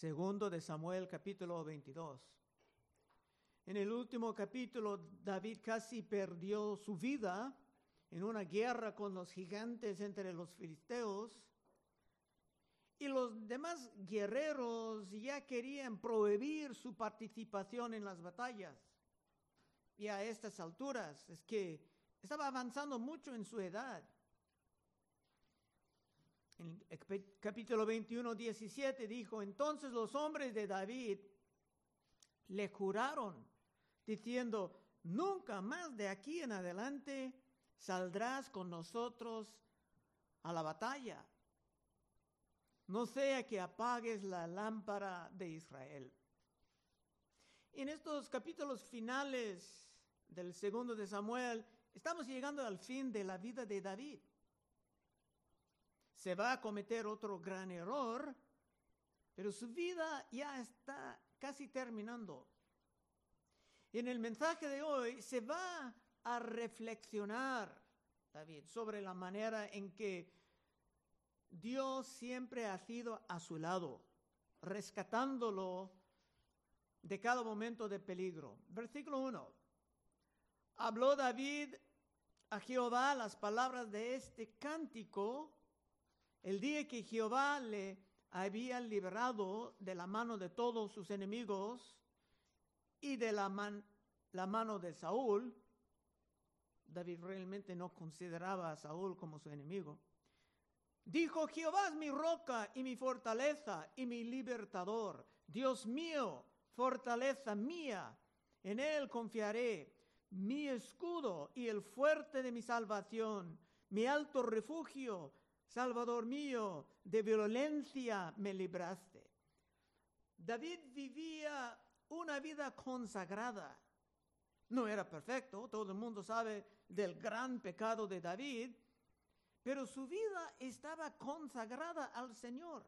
Segundo de Samuel capítulo 22. En el último capítulo, David casi perdió su vida en una guerra con los gigantes entre los filisteos. Y los demás guerreros ya querían prohibir su participación en las batallas. Y a estas alturas es que estaba avanzando mucho en su edad. En el capítulo 21, 17 dijo, entonces los hombres de David le juraron, diciendo, nunca más de aquí en adelante saldrás con nosotros a la batalla. No sea que apagues la lámpara de Israel. En estos capítulos finales del segundo de Samuel, estamos llegando al fin de la vida de David. Se va a cometer otro gran error, pero su vida ya está casi terminando. En el mensaje de hoy se va a reflexionar, David, sobre la manera en que Dios siempre ha sido a su lado, rescatándolo de cada momento de peligro. Versículo 1. Habló David a Jehová las palabras de este cántico el día que Jehová le había liberado de la mano de todos sus enemigos y de la, la mano de Saúl, David realmente no consideraba a Saúl como su enemigo. Dijo, Jehová es mi roca y mi fortaleza y mi libertador. Dios mío, fortaleza mía, en él confiaré. Mi escudo y el fuerte de mi salvación, mi alto refugio, Salvador mío, de violencia me libraste. David vivía una vida consagrada. No era perfecto, todo el mundo sabe del gran pecado de David, pero su vida estaba consagrada al Señor.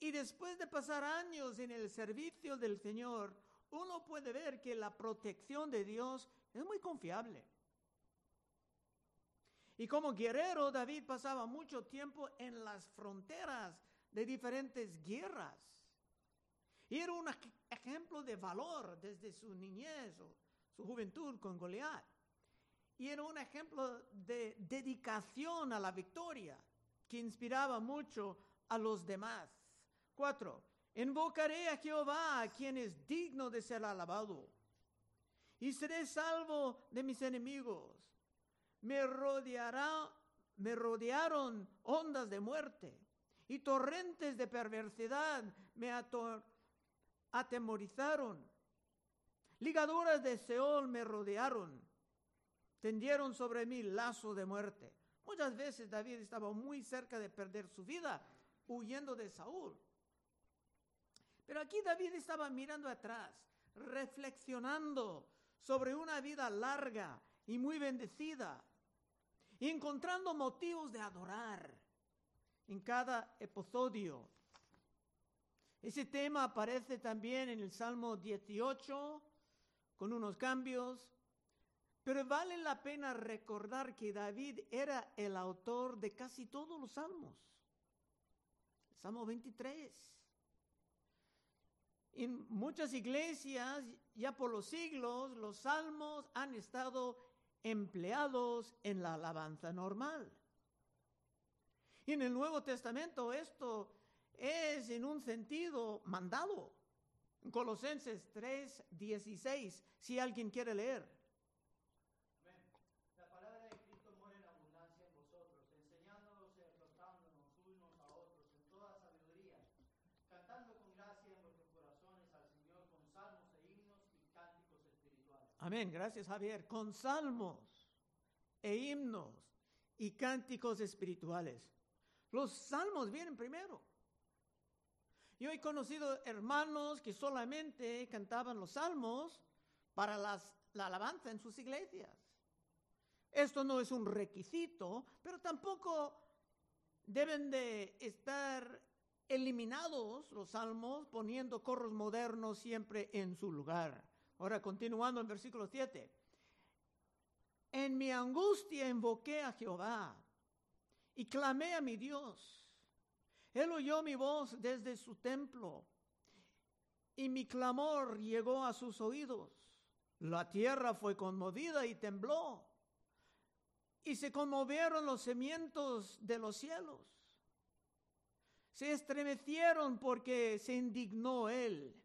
Y después de pasar años en el servicio del Señor, uno puede ver que la protección de Dios es muy confiable. Y como guerrero, David pasaba mucho tiempo en las fronteras de diferentes guerras. Y era un ejemplo de valor desde su niñez o su juventud con Goliat. Y era un ejemplo de dedicación a la victoria que inspiraba mucho a los demás. Cuatro, invocaré a Jehová, quien es digno de ser alabado, y seré salvo de mis enemigos. Me rodeará, me rodearon ondas de muerte y torrentes de perversidad me atemorizaron. Ligaduras de Seol me rodearon, tendieron sobre mí lazo de muerte. Muchas veces David estaba muy cerca de perder su vida huyendo de Saúl. Pero aquí David estaba mirando atrás, reflexionando sobre una vida larga y muy bendecida, y encontrando motivos de adorar en cada episodio ese tema aparece también en el Salmo 18 con unos cambios, pero vale la pena recordar que David era el autor de casi todos los salmos. Salmo 23. En muchas iglesias, ya por los siglos, los salmos han estado empleados en la alabanza normal. Y en el Nuevo Testamento esto es en un sentido mandado. Colosenses 3, 16, si alguien quiere leer. La palabra de Cristo muere en abundancia en vosotros, enseñándonos y exhortándonos unos a otros en toda sabiduría, cantando con gracia en vuestros corazones al Señor con salmos e himnos y cánticos espirituales. Amén, gracias Javier. Con salmos e himnos y cánticos espirituales. Los salmos vienen primero. Yo he conocido hermanos que solamente cantaban los salmos para las, la alabanza en sus iglesias. Esto no es un requisito, pero tampoco deben de estar eliminados los salmos poniendo corros modernos siempre en su lugar. Ahora, continuando en versículo 7. En mi angustia invoqué a Jehová y clamé a mi Dios. Él oyó mi voz desde su templo y mi clamor llegó a sus oídos. La tierra fue conmovida y tembló y se conmovieron los cimientos de los cielos. Se estremecieron porque se indignó él.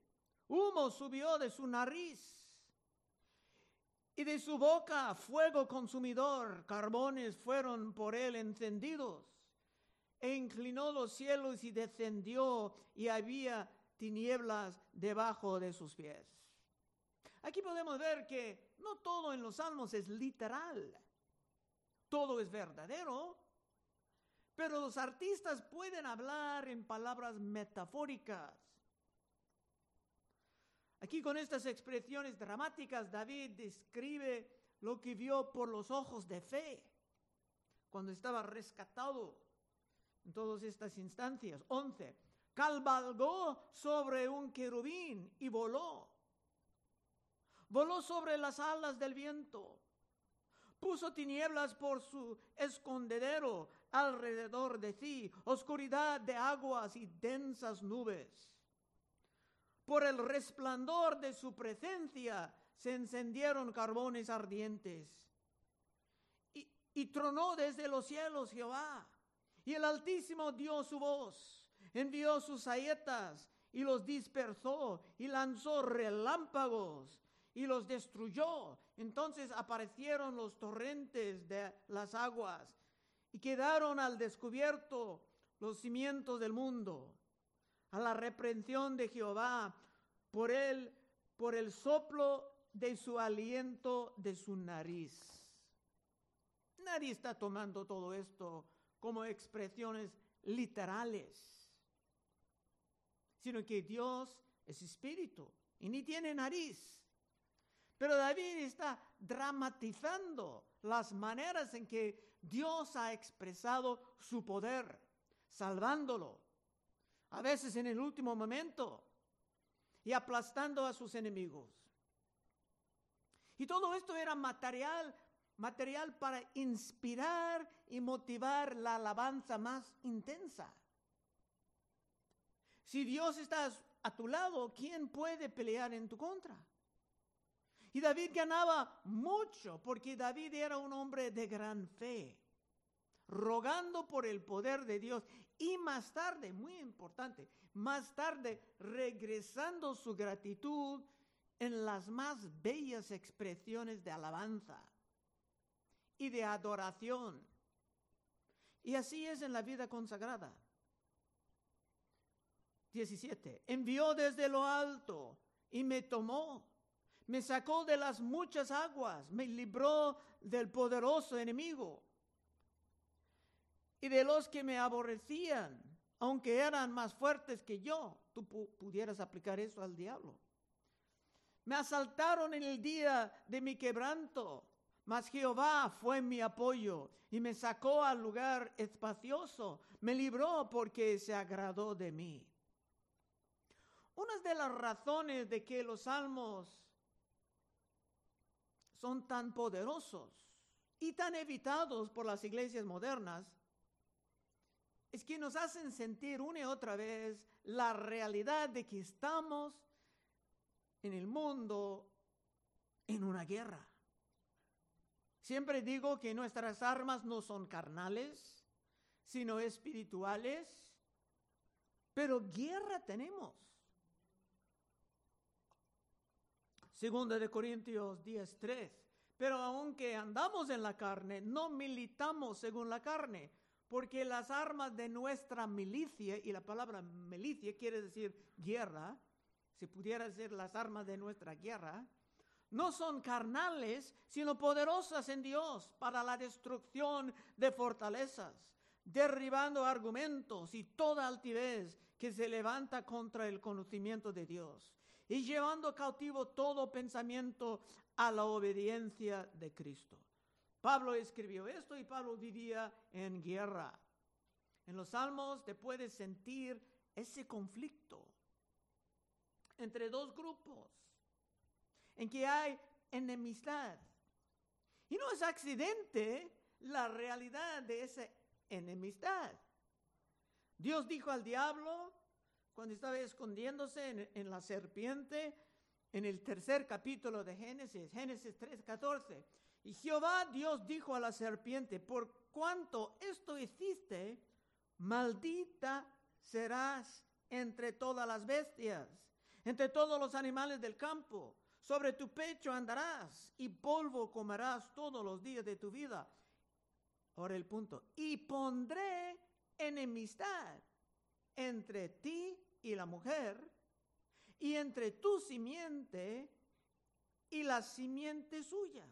Humo subió de su nariz y de su boca fuego consumidor, carbones fueron por él encendidos. E inclinó los cielos y descendió y había tinieblas debajo de sus pies. Aquí podemos ver que no todo en los salmos es literal, todo es verdadero, pero los artistas pueden hablar en palabras metafóricas. Aquí con estas expresiones dramáticas, David describe lo que vio por los ojos de fe cuando estaba rescatado en todas estas instancias. 11. Calvalgó sobre un querubín y voló. Voló sobre las alas del viento. Puso tinieblas por su escondedero alrededor de sí, oscuridad de aguas y densas nubes por el resplandor de su presencia se encendieron carbones ardientes. Y, tronó desde los cielos Jehová. Y el Altísimo dio su voz, envió sus saetas y los dispersó y lanzó relámpagos y los destruyó. Entonces aparecieron los torrentes de las aguas y quedaron al descubierto los cimientos del mundo a la reprensión de Jehová por él, por el soplo de su aliento de su nariz. Nadie está tomando todo esto como expresiones literales, sino que Dios es espíritu y ni tiene nariz. Pero David está dramatizando las maneras en que Dios ha expresado su poder, salvándolo, a veces en el último momento, y aplastando a sus enemigos. Y todo esto era material, material para inspirar y motivar la alabanza más intensa. Si Dios está a tu lado, ¿quién puede pelear en tu contra? Y David ganaba mucho porque David era un hombre de gran fe, rogando por el poder de Dios y más tarde, muy importante, más tarde regresando su gratitud en las más bellas expresiones de alabanza y de adoración. Y así es en la vida consagrada. 17. Envió desde lo alto y me tomó, me sacó de las muchas aguas, me libró del poderoso enemigo y de los que me aborrecían, aunque eran más fuertes que yo. Tú pudieras aplicar eso al diablo. Me asaltaron en el día de mi quebranto, mas Jehová fue mi apoyo y me sacó al lugar espacioso, me libró porque se agradó de mí. Una de las razones de que los salmos son tan poderosos y tan evitados por las iglesias modernas es que nos hacen sentir una y otra vez la realidad de que estamos en el mundo en una guerra. Siempre digo que nuestras armas no son carnales, sino espirituales, pero guerra tenemos. Segunda de Corintios 10:3. Pero aunque andamos en la carne, no militamos según la carne porque las armas de nuestra milicia, y la palabra milicia quiere decir guerra, si pudiera ser las armas de nuestra guerra, no son carnales, sino poderosas en Dios para la destrucción de fortalezas, derribando argumentos y toda altivez que se levanta contra el conocimiento de Dios y llevando cautivo todo pensamiento a la obediencia de Cristo. Pablo escribió esto y Pablo vivía en guerra. En los salmos te puedes sentir ese conflicto entre dos grupos en que hay enemistad. Y no es accidente la realidad de esa enemistad. Dios dijo al diablo, cuando estaba escondiéndose en, en la serpiente, en el tercer capítulo de Génesis, Génesis 3:14, y Jehová Dios dijo a la serpiente, por cuanto esto hiciste, maldita serás entre todas las bestias, entre todos los animales del campo. Sobre tu pecho andarás y polvo comerás todos los días de tu vida. Ahora el punto. Y pondré enemistad entre ti y la mujer, y entre tu simiente y la simiente suya.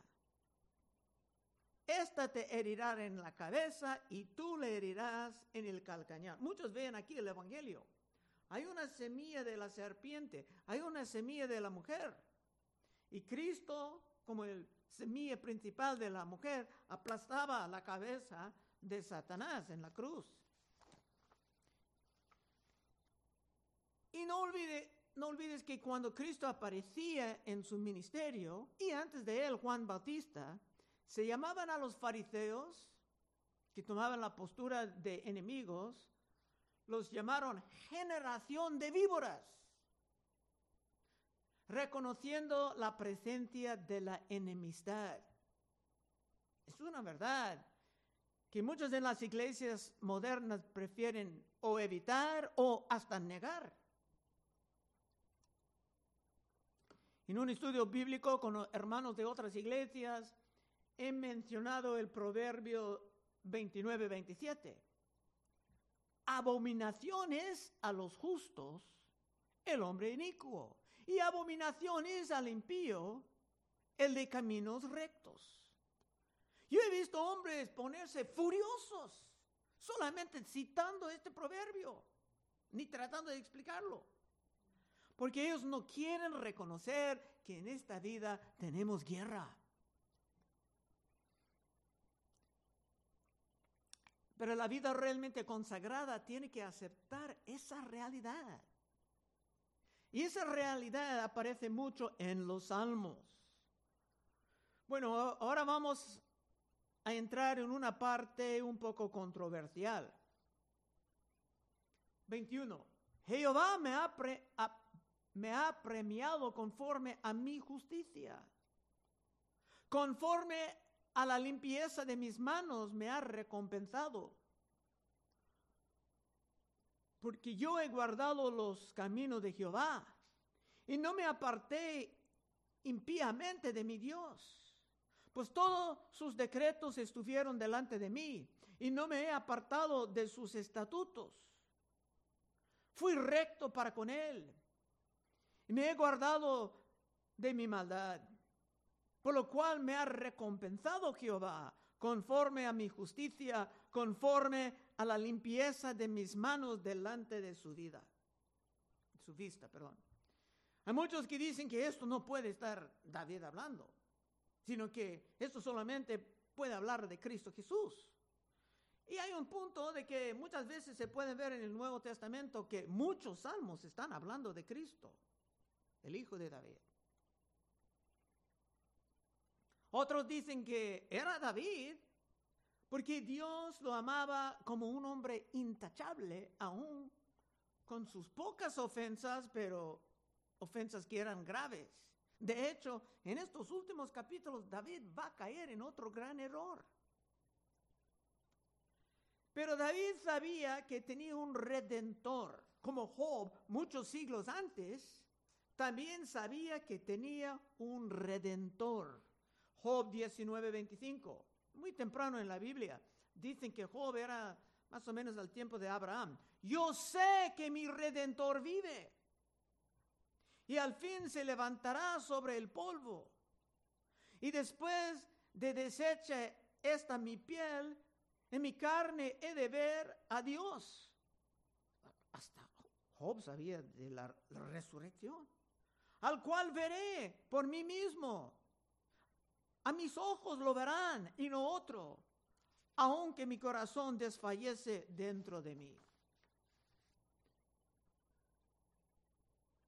Esta te herirá en la cabeza y tú le herirás en el calcañar. Muchos ven aquí el Evangelio. Hay una semilla de la serpiente, hay una semilla de la mujer. Y Cristo, como el semilla principal de la mujer, aplastaba la cabeza de Satanás en la cruz. Y no, olvide, no olvides que cuando Cristo aparecía en su ministerio, y antes de él Juan Bautista, se llamaban a los fariseos, que tomaban la postura de enemigos, los llamaron generación de víboras, reconociendo la presencia de la enemistad. Es una verdad que muchas de las iglesias modernas prefieren o evitar o hasta negar. En un estudio bíblico con hermanos de otras iglesias, he mencionado el proverbio 29-27. Abominaciones a los justos el hombre inicuo y abominaciones al impío el de caminos rectos. Yo he visto hombres ponerse furiosos solamente citando este proverbio, ni tratando de explicarlo. Porque ellos no quieren reconocer que en esta vida tenemos guerra. Pero la vida realmente consagrada tiene que aceptar esa realidad. Y esa realidad aparece mucho en los salmos. Bueno, ahora vamos a entrar en una parte un poco controversial. 21. Jehová me ha, me ha premiado conforme a mi justicia. Conforme a la limpieza de mis manos me ha recompensado. Porque yo he guardado los caminos de Jehová y no me aparté impíamente de mi Dios. Pues todos sus decretos estuvieron delante de mí y no me he apartado de sus estatutos. Fui recto para con él y me he guardado de mi maldad por lo cual me ha recompensado Jehová conforme a mi justicia, conforme a la limpieza de mis manos delante de su vida, su vista, perdón. Hay muchos que dicen que esto no puede estar David hablando, sino que esto solamente puede hablar de Cristo Jesús. Y hay un punto de que muchas veces se puede ver en el Nuevo Testamento que muchos salmos están hablando de Cristo, el Hijo de David. Otros dicen que era David porque Dios lo amaba como un hombre intachable, aún con sus pocas ofensas, pero ofensas que eran graves. De hecho, en estos últimos capítulos David va a caer en otro gran error. Pero David sabía que tenía un redentor, como Job muchos siglos antes, también sabía que tenía un redentor. Job 19, 25. Muy temprano en la Biblia. Dicen que Job era más o menos al tiempo de Abraham. Yo sé que mi redentor vive. Y al fin se levantará sobre el polvo. Y después de deseche esta mi piel, en mi carne he de ver a Dios. Hasta Job sabía de la resurrección. Al cual veré por mí mismo a mis ojos lo verán y no otro, aunque mi corazón desfallece dentro de mí.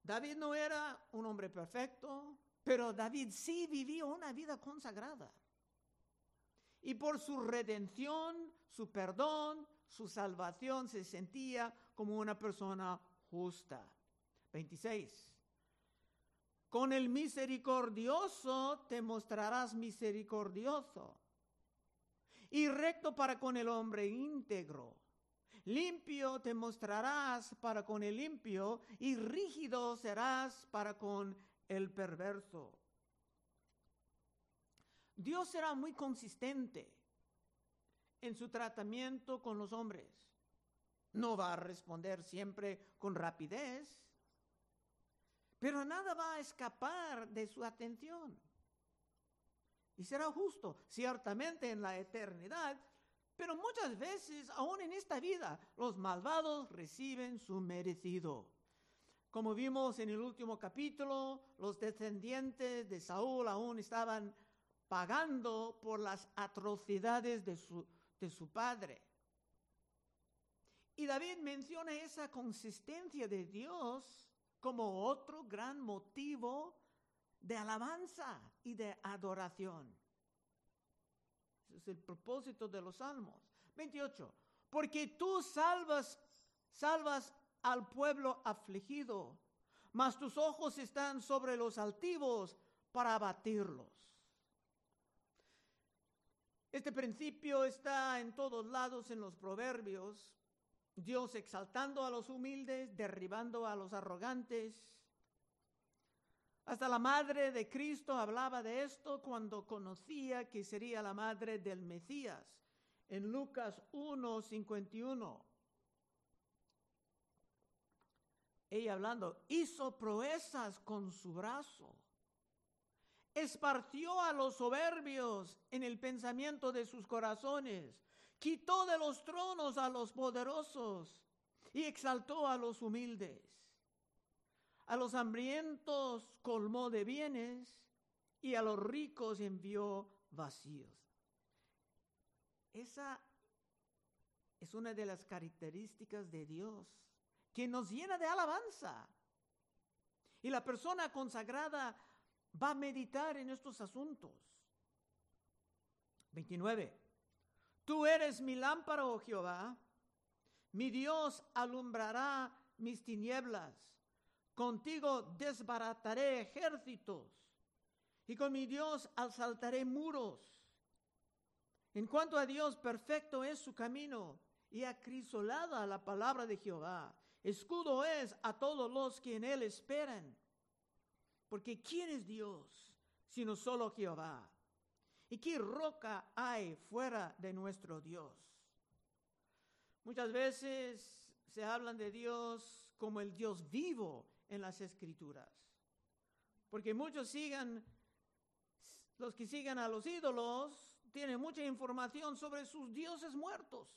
David no era un hombre perfecto, pero David sí vivió una vida consagrada. Y por su redención, su perdón, su salvación se sentía como una persona justa. 26. Con el misericordioso te mostrarás misericordioso y recto para con el hombre íntegro. Limpio te mostrarás para con el limpio y rígido serás para con el perverso. Dios será muy consistente en su tratamiento con los hombres. No va a responder siempre con rapidez, pero nada va a escapar de su atención. Y será justo, ciertamente en la eternidad, pero muchas veces, aún en esta vida, los malvados reciben su merecido. Como vimos en el último capítulo, los descendientes de Saúl aún estaban pagando por las atrocidades de su, de su padre. Y David menciona esa consistencia de Dios como otro gran motivo de alabanza y de adoración. Ese es el propósito de los salmos. 28. Porque tú salvas, salvas al pueblo afligido, mas tus ojos están sobre los altivos para abatirlos. Este principio está en todos lados en los proverbios. Dios exaltando a los humildes, derribando a los arrogantes. Hasta la madre de Cristo hablaba de esto cuando conocía que sería la madre del Mesías. En Lucas 1:51. Ella hablando, hizo proezas con su brazo esparció a los soberbios en el pensamiento de sus corazones, quitó de los tronos a los poderosos y exaltó a los humildes. A los hambrientos colmó de bienes y a los ricos envió vacíos. Esa es una de las características de Dios, que nos llena de alabanza. Y la persona consagrada va a meditar en estos asuntos. 29. Tú eres mi lámpara, oh Jehová. Mi Dios alumbrará mis tinieblas. Contigo desbarataré ejércitos. Y con mi Dios asaltaré muros. En cuanto a Dios, perfecto es su camino y acrisolada la palabra de Jehová. Escudo es a todos los que en él esperan. Porque ¿quién es Dios sino solo Jehová? ¿Y qué roca hay fuera de nuestro Dios? Muchas veces se hablan de Dios como el Dios vivo en las escrituras. Porque muchos sigan, los que sigan a los ídolos, tienen mucha información sobre sus dioses muertos.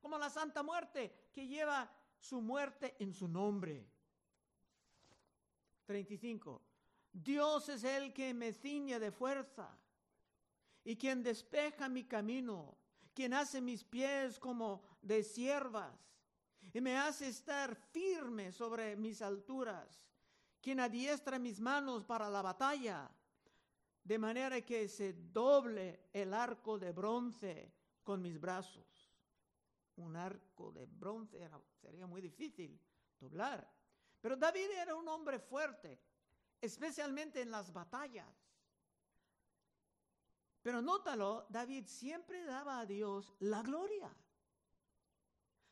Como la Santa Muerte, que lleva su muerte en su nombre. 35. Dios es el que me ciñe de fuerza y quien despeja mi camino, quien hace mis pies como de siervas y me hace estar firme sobre mis alturas, quien adiestra mis manos para la batalla, de manera que se doble el arco de bronce con mis brazos. Un arco de bronce sería muy difícil doblar. Pero David era un hombre fuerte, especialmente en las batallas. Pero nótalo, David siempre daba a Dios la gloria,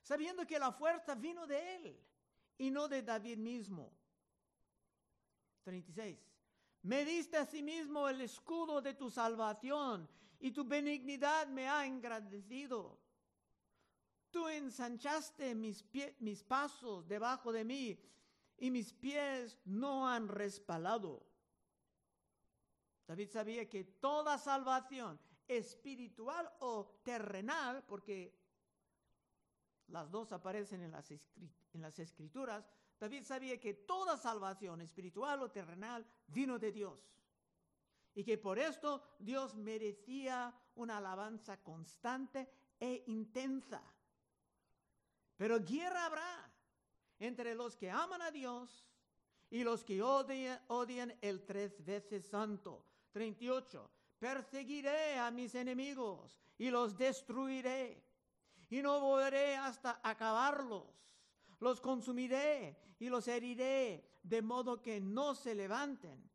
sabiendo que la fuerza vino de él y no de David mismo. 36. Me diste a sí mismo el escudo de tu salvación y tu benignidad me ha engrandecido. Tú ensanchaste mis, mis pasos debajo de mí y mis pies no han respalado. David sabía que toda salvación espiritual o terrenal, porque las dos aparecen en las, en las escrituras, David sabía que toda salvación espiritual o terrenal vino de Dios. Y que por esto Dios merecía una alabanza constante e intensa. Pero guerra habrá entre los que aman a Dios y los que odian, el tres veces santo. 38. Perseguiré a mis enemigos y los destruiré. y no volveré hasta acabarlos. Los consumiré y los heriré, de modo que no se levanten.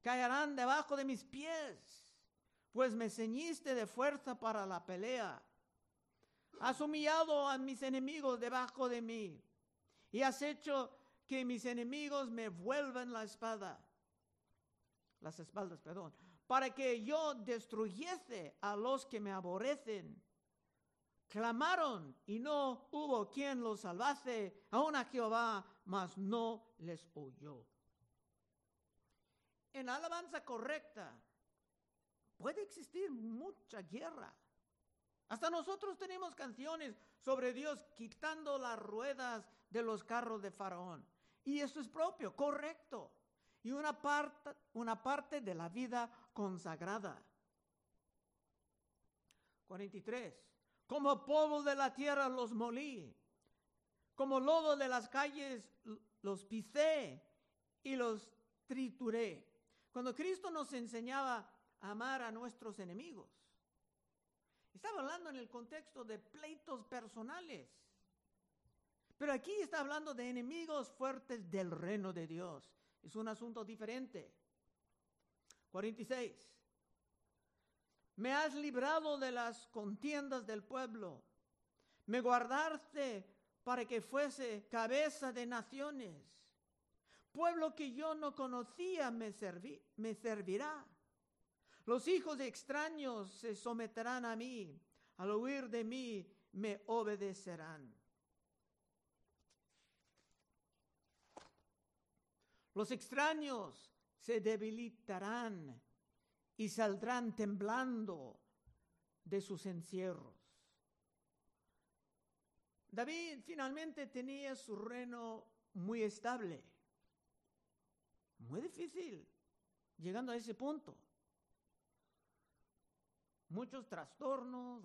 Caerán debajo de mis pies, pues me ceñiste de fuerza para la pelea. Has humillado a mis enemigos debajo de mí y has hecho que mis enemigos me vuelvan la espada, las espaldas, perdón, para que yo destruyese a los que me aborrecen. Clamaron y no hubo quien los salvase, aún a Jehová, mas no les oyó. En alabanza correcta puede existir mucha guerra. Hasta nosotros tenemos canciones sobre Dios quitando las ruedas de los carros de Faraón. Y eso es propio, correcto. Y una parte, una parte de la vida consagrada. 43. Como polvo de la tierra los molí. Como lodo de las calles los pisé y los trituré. Cuando Cristo nos enseñaba a amar a nuestros enemigos, estaba hablando en el contexto de pleitos personales. Pero aquí está hablando de enemigos fuertes del reino de Dios. Es un asunto diferente. 46. Me has librado de las contiendas del pueblo. Me guardaste para que fuese cabeza de naciones. Pueblo que yo no conocía me, servirá. Los hijos de extraños se someterán a mí. Al oír de mí me obedecerán. Los extraños se debilitarán y saldrán temblando de sus encierros. David finalmente tenía su reino muy estable. Muy difícil llegando a ese punto. Muchos trastornos,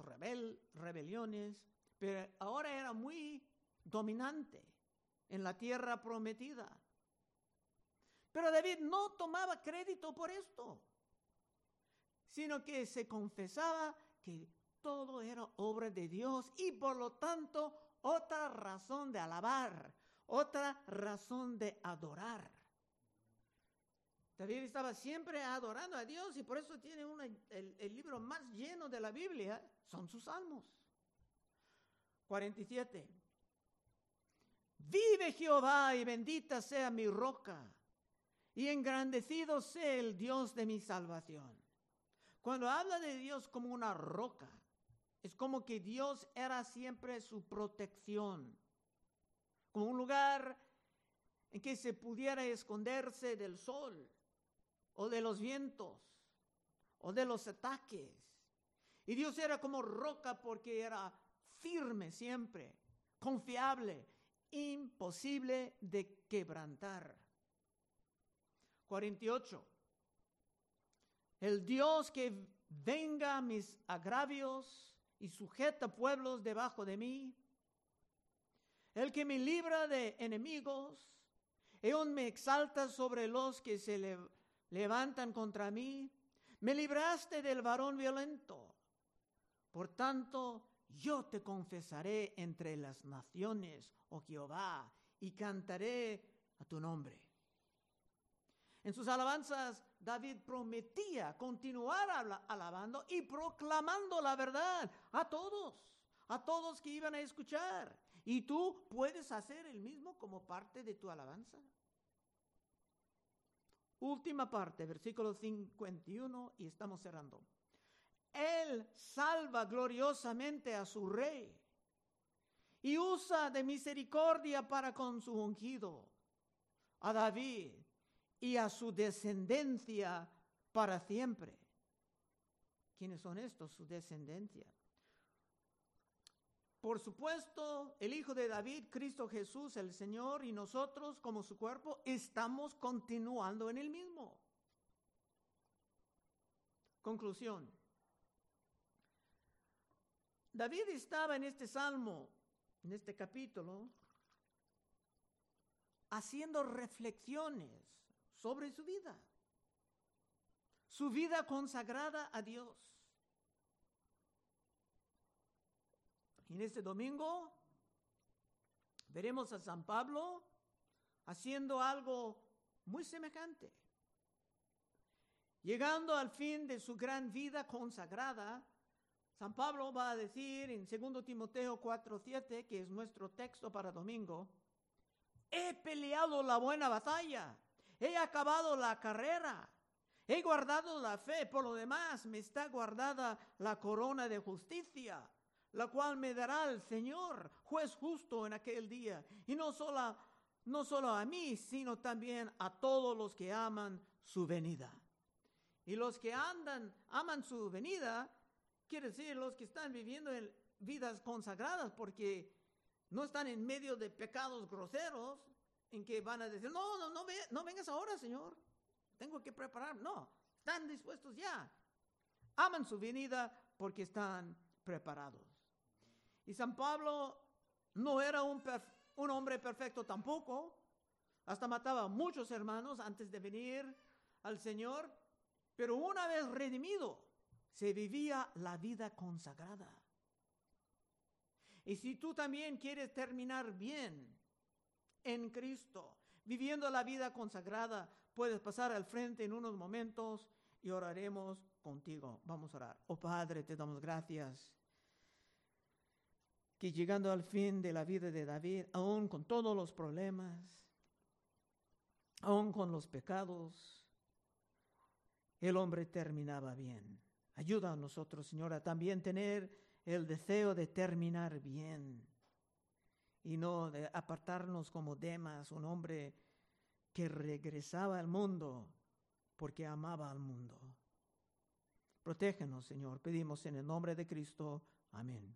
rebeliones, pero ahora era muy dominante en la tierra prometida. Pero David no tomaba crédito por esto, sino que se confesaba que todo era obra de Dios y por lo tanto otra razón de alabar, otra razón de adorar. David estaba siempre adorando a Dios y por eso tiene el, el libro más lleno de la Biblia, son sus salmos. 47. Vive Jehová y bendita sea mi roca y engrandecido sea el Dios de mi salvación. Cuando habla de Dios como una roca, es como que Dios era siempre su protección, como un lugar en que se pudiera esconderse del sol o de los vientos o de los ataques. Y Dios era como roca porque era firme siempre, confiable, imposible de quebrantar. 48. El Dios que venga mis agravios y sujeta pueblos debajo de mí. El que me libra de enemigos. Él me exalta sobre los que se levantan contra mí. Me libraste del varón violento. Por tanto, yo te confesaré entre las naciones, oh Jehová, y cantaré a tu nombre. En sus alabanzas, David prometía continuar alabando y proclamando la verdad a todos, a todos que iban a escuchar. Y tú puedes hacer el mismo como parte de tu alabanza. Última parte, versículo 51, y estamos cerrando. Él salva gloriosamente a su rey y usa de misericordia para con su ungido, a David y a su descendencia para siempre. ¿Quiénes son estos? Su descendencia. Por supuesto, el Hijo de David, Cristo Jesús, el Señor, y nosotros como su cuerpo, estamos continuando en el mismo. Conclusión. David estaba en este salmo, en este capítulo, haciendo reflexiones sobre su vida, su vida consagrada a Dios. En este domingo veremos a San Pablo haciendo algo muy semejante. Llegando al fin de su gran vida consagrada, San Pablo va a decir en 2 Timoteo 4:7, que es nuestro texto para domingo, he peleado la buena batalla, he acabado la carrera, he guardado la fe, por lo demás me está guardada la corona de justicia, la cual me dará el Señor, juez justo en aquel día, y no solo, no solo a mí, sino también a todos los que aman su venida. Y los que andan, aman su venida, quiere decir los que están viviendo en vidas consagradas, porque no están en medio de pecados groseros, en que van a decir, no, no, no, no vengas ahora, Señor, tengo que preparar. No, están dispuestos ya. Aman su venida porque están preparados. Y San Pablo no era un, un hombre perfecto tampoco, hasta mataba a muchos hermanos antes de venir al Señor, pero una vez redimido, se vivía la vida consagrada. Y si tú también quieres terminar bien en Cristo, viviendo la vida consagrada, puedes pasar al frente en unos momentos y oraremos contigo. Vamos a orar. Oh Padre, te damos gracias que llegando al fin de la vida de David, aún con todos los problemas, aún con los pecados, el hombre terminaba bien. Ayuda a nosotros, Señora, también tener el deseo de terminar bien y no de apartarnos como Demas, un hombre que regresaba al mundo porque amaba al mundo. Protégenos, Señor, pedimos en el nombre de Cristo. Amén.